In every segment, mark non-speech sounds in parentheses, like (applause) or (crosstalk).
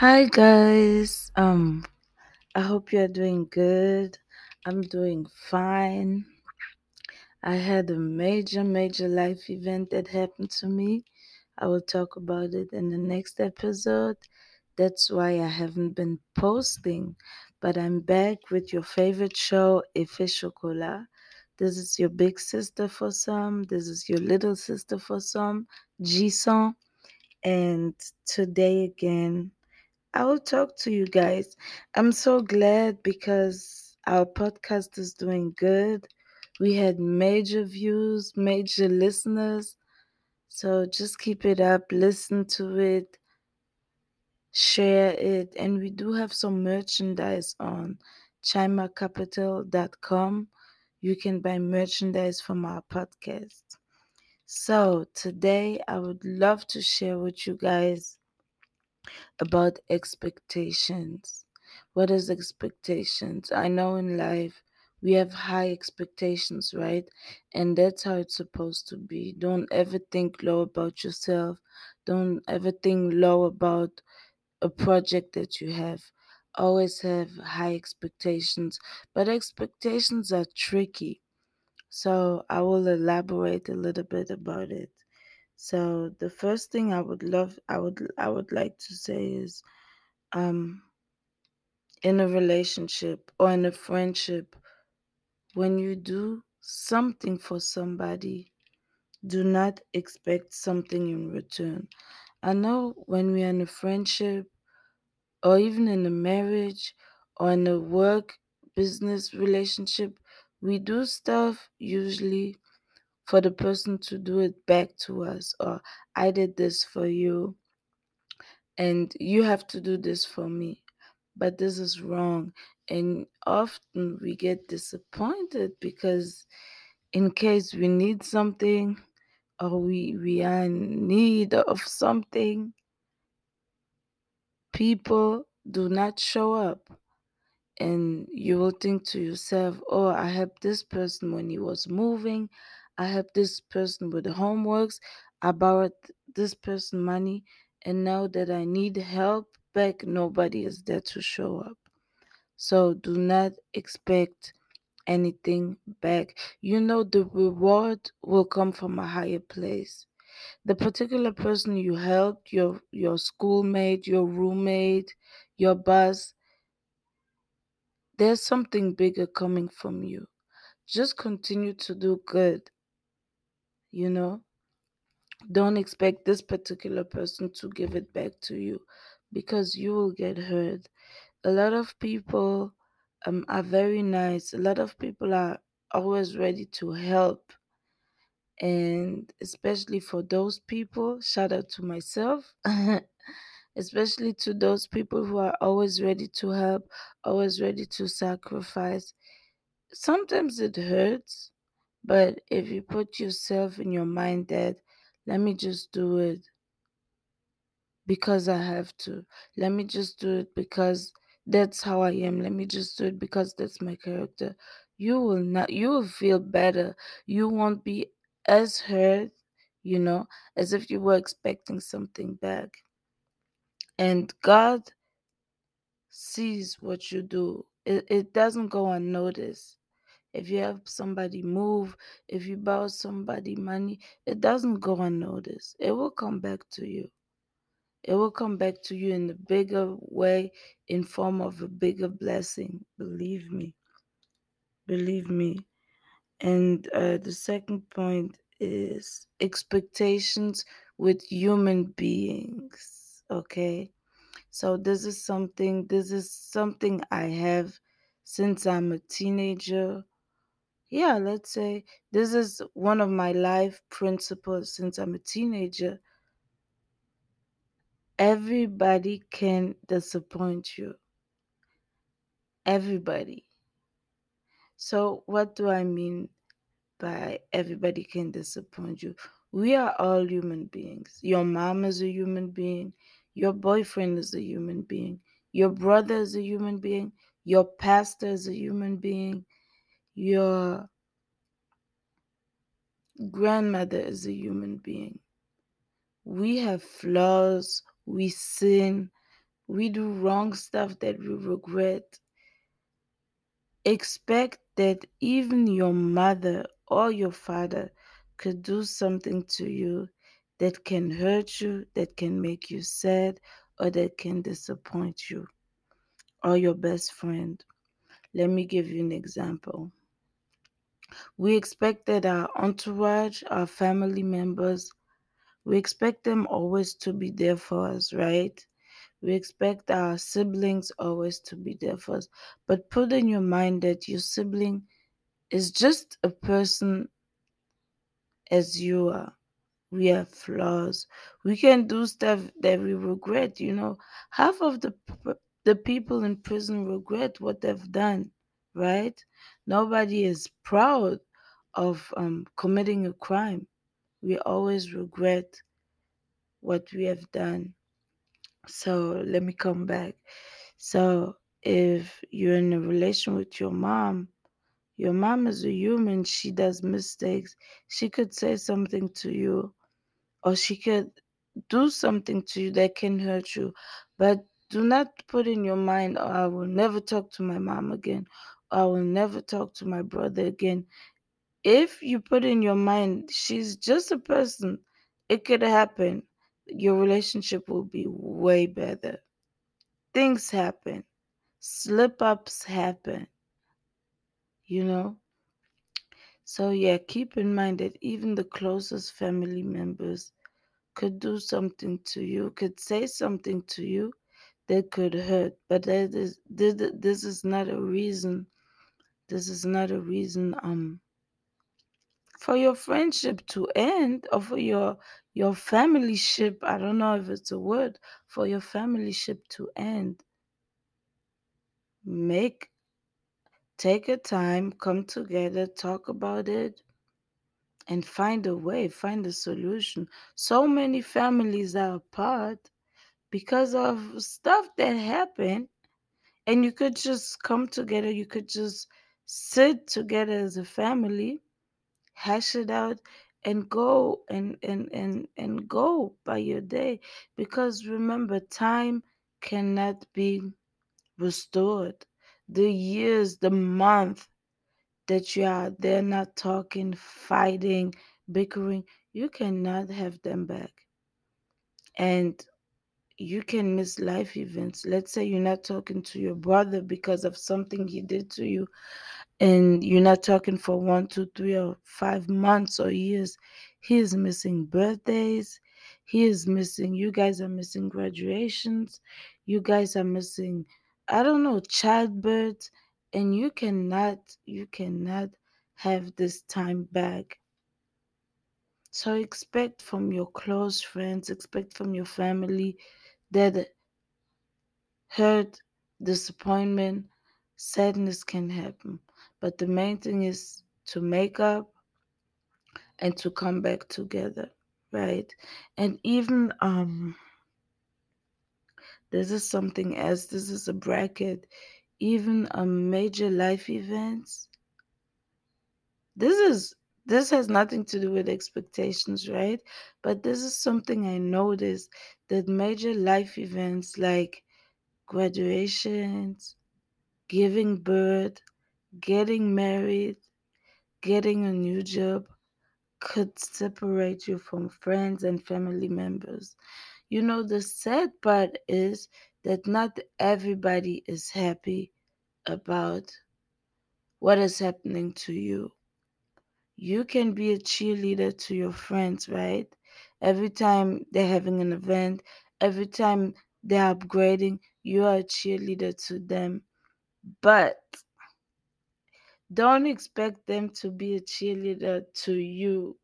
Hi guys. Um I hope you're doing good. I'm doing fine. I had a major major life event that happened to me. I will talk about it in the next episode. That's why I haven't been posting, but I'm back with your favorite show, Effet Chocolat. This is your big sister for some, this is your little sister for some, Djisan. And today again, I will talk to you guys. I'm so glad because our podcast is doing good. We had major views, major listeners. So just keep it up, listen to it, share it. And we do have some merchandise on chimacapital.com. You can buy merchandise from our podcast. So today I would love to share with you guys about expectations. What is expectations? I know in life we have high expectations, right? And that's how it's supposed to be. Don't ever think low about yourself. Don't ever think low about a project that you have. Always have high expectations, but expectations are tricky. So I will elaborate a little bit about it. So the first thing I would love I would I would like to say is um in a relationship or in a friendship when you do something for somebody do not expect something in return. I know when we're in a friendship or even in a marriage or in a work business relationship we do stuff usually for the person to do it back to us or i did this for you and you have to do this for me but this is wrong. And often we get disappointed because in case we need something or we we are in need of something people do not show up. And you will think to yourself oh i helped this person when he was moving i helped this person with the homeworks i borrowed this person money and now that i need help back nobody is there to show up so do not expect anything back. You know, the reward will come from a higher place. The particular person you helped, your your schoolmate, your roommate, your boss, there's something bigger coming from you. Just continue to do good. You know, don't expect this particular person to give it back to you because you will get hurt. A lot of people um, are very nice. A lot of people are always ready to help. And especially for those people, shout out to myself, (laughs) especially to those people who are always ready to help, always ready to sacrifice. Sometimes it hurts, but if you put yourself in your mind that, let me just do it because I have to, let me just do it because that's how I am. Let me just do it because that's my character. You will not you will feel better. You won't be as hurt, you know, as if you were expecting something back. And God sees what you do. It, it doesn't go unnoticed. If you help somebody move, if you borrow somebody money, it doesn't go unnoticed. It will come back to you. It will come back to you in a bigger way in form of a bigger blessing believe me. Believe me. And uh, the second point is expectations with human beings okay? So this is something this is something i have since i'm a teenager yeah let's say this is one of my life principles since i'm a teenager everybody can disappoint you everybody. So, what do I mean by everybody can disappoint you? We are all human beings. Your mom is a human being. Your boyfriend is a human being. Your brother is a human being. Your pastor is a human being. Your grandmother is a human being. We have flaws. We sin. we do wrong stuff that we regret, expect that even your mother or your father could do something to you that can hurt you, that can make you sad, or that can disappoint you, or your best friend. Let me give you an example. We expect that our entourage, our family members, we expect them always to be there for us, right? We expect our siblings always to be there for us. But put in your mind that your sibling is just a person as you are. We have flaws. We can do stuff that we regret. You know, half of the the people in prison regret what they've done, right? Nobody is proud of um, committing a crime. We always regret what we have done. So let me come back. So if you're in a relation with your mom, your mom is a human. She does mistakes. She could say something to you, or she could do something to you that can hurt you. But do not put in your mind, oh, I will never talk to my mom again. I will never talk to my brother again. If you put in your mind, she's just a person, it could happen. Your relationship will be way better. Things happen, slip ups happen, you know. So, yeah, keep in mind that even the closest family members could do something to you, could say something to you that could hurt. But that is this, this is not a reason. This is not a reason um for your friendship to end or for your your family ship. I don't know if it's a word for your family ship to end. Make take a time, come together, talk about it, and find a way, find a solution. So many families are apart because of stuff that happened and you could just come together you could just sit together as a family hash it out and go and and and and go by your day. Because remember time cannot be restored. The years the month that you are there not talking fighting bickering you cannot have them back. And you can miss life events. Let's say you're not talking to your brother because of something he did to you, and you're not talking for one, two, three, or five months or years. He is missing birthdays. He is missing, you guys are missing graduations. You guys are missing, I don't know, childbirth. And you cannot, you cannot have this time back. So expect from your close friends, expect from your family that hurt, disappointment, sadness can happen. But the main thing is to make up and to come back together, right? And even um this is something else, this is a bracket, even a major life events. This is this has nothing to do with expectations, right? But this is something I noticed that major life events like graduations, giving birth, getting married, getting a new job could separate you from friends and family members. You know, the sad part is that not everybody is happy about what is happening to you you can be a cheerleader to your friends, right? Every time they're having an event, every time they're upgrading, you are a cheerleader to them. But don't expect them to be a cheerleader to you.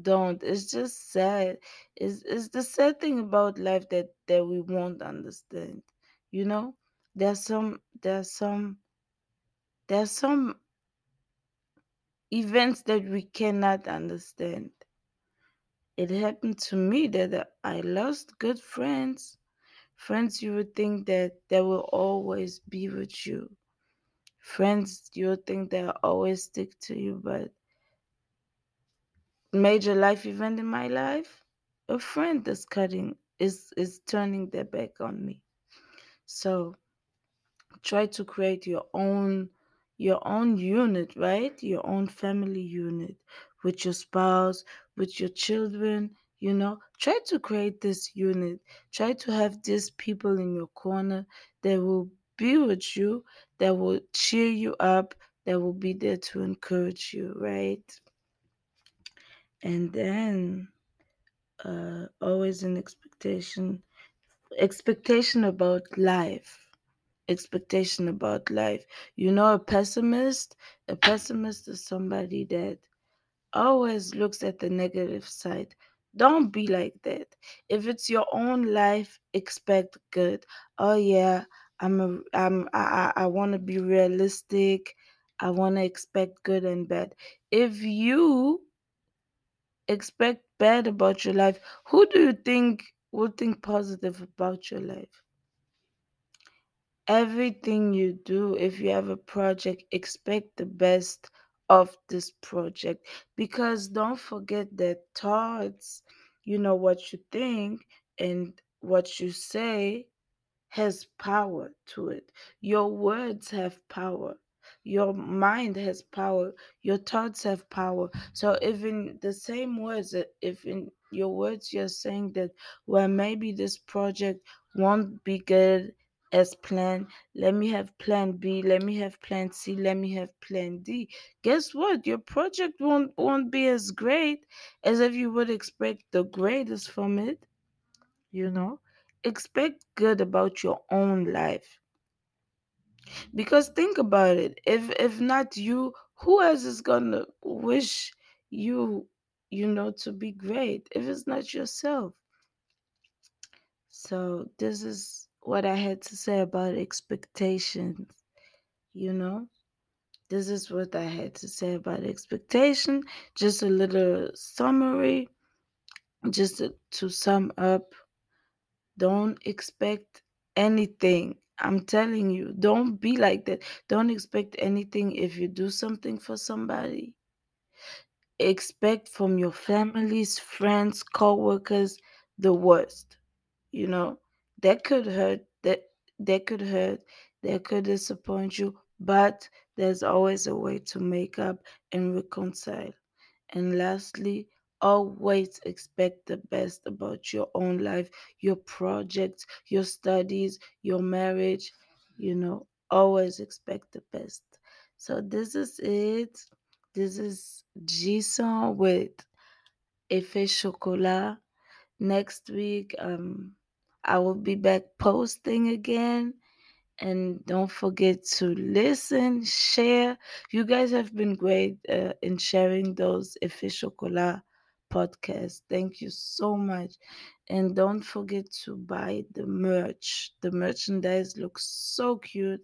Don't. It's just sad. It's, it's the sad thing about life that, that we won't understand. You know? There's some there's some there's some events that we cannot understand. It happened to me that I lost good friends, friends you would think that they will always be with you, friends you think they'll always stick to you, but major life event in my life, a friend is cutting is is turning their back on me. So try to create your own your own unit, right? Your own family unit with your spouse, with your children, you know. Try to create this unit. Try to have these people in your corner that will be with you, that will cheer you up, that will be there to encourage you, right? And then uh always an expectation expectation about life expectation about life. You know, a pessimist, a pessimist is somebody that always looks at the negative side. Don't be like that. If it's your own life, expect good. Oh yeah, I'm a I'm I I, I want to be realistic. I want to expect good and bad. If you expect bad about your life, who do you think will think positive about your life? everything you do if you have a project expect the best of this project because don't forget that thoughts you know what you think and what you say has power to it. Your words have power. Your mind has power. Your thoughts have power. So if in the same words uh, if in your words you're saying that well maybe this project won't be good as planned. Let me have plan b. Let me have plan c. Let me have plan d. Guess what? Your project won't won't be as great as if you would expect the greatest from it you know expect good about your own life. Because think about it if if not you who else is gonna wish you you know to be great if it's not yourself? So this is what i had to say about expectations you know? This is what i had to say about expectation just a little summary just to, to sum up don't expect anything I'm telling you, don't be like that. Don't expect anything if you do something for somebody. Expect from your families, friends, co-workers the worst. You know, that could hurt, that that could hurt, that could disappoint you, but there's always a way to make up and reconcile. And lastly, always expect the best about your own life, your projects, your studies, your marriage. You know, always expect the best. So, this is it. This is Djisan with Effet Chocolat. Next week, um, I will be back posting again and don't forget to listen, share. You guys have been great uh, in sharing those Effet Chocolat podcasts. Thank you so much. And don't forget to buy the merch. The merchandise looks so cute.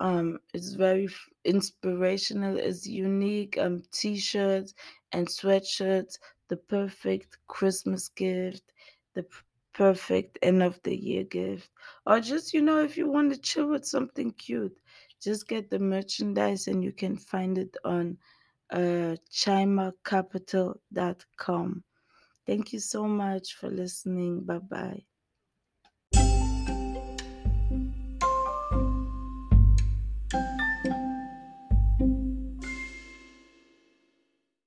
Um, it's very f- inspirational. It's unique. Um, t-shirts and sweatshirts. The perfect Christmas gift. The p- perfect end of the year gift. Or just you know, if you want to chill with something cute, just get the merchandise and you can find it on uh chimacapital.com. Thank you so much for listening. Bye bye.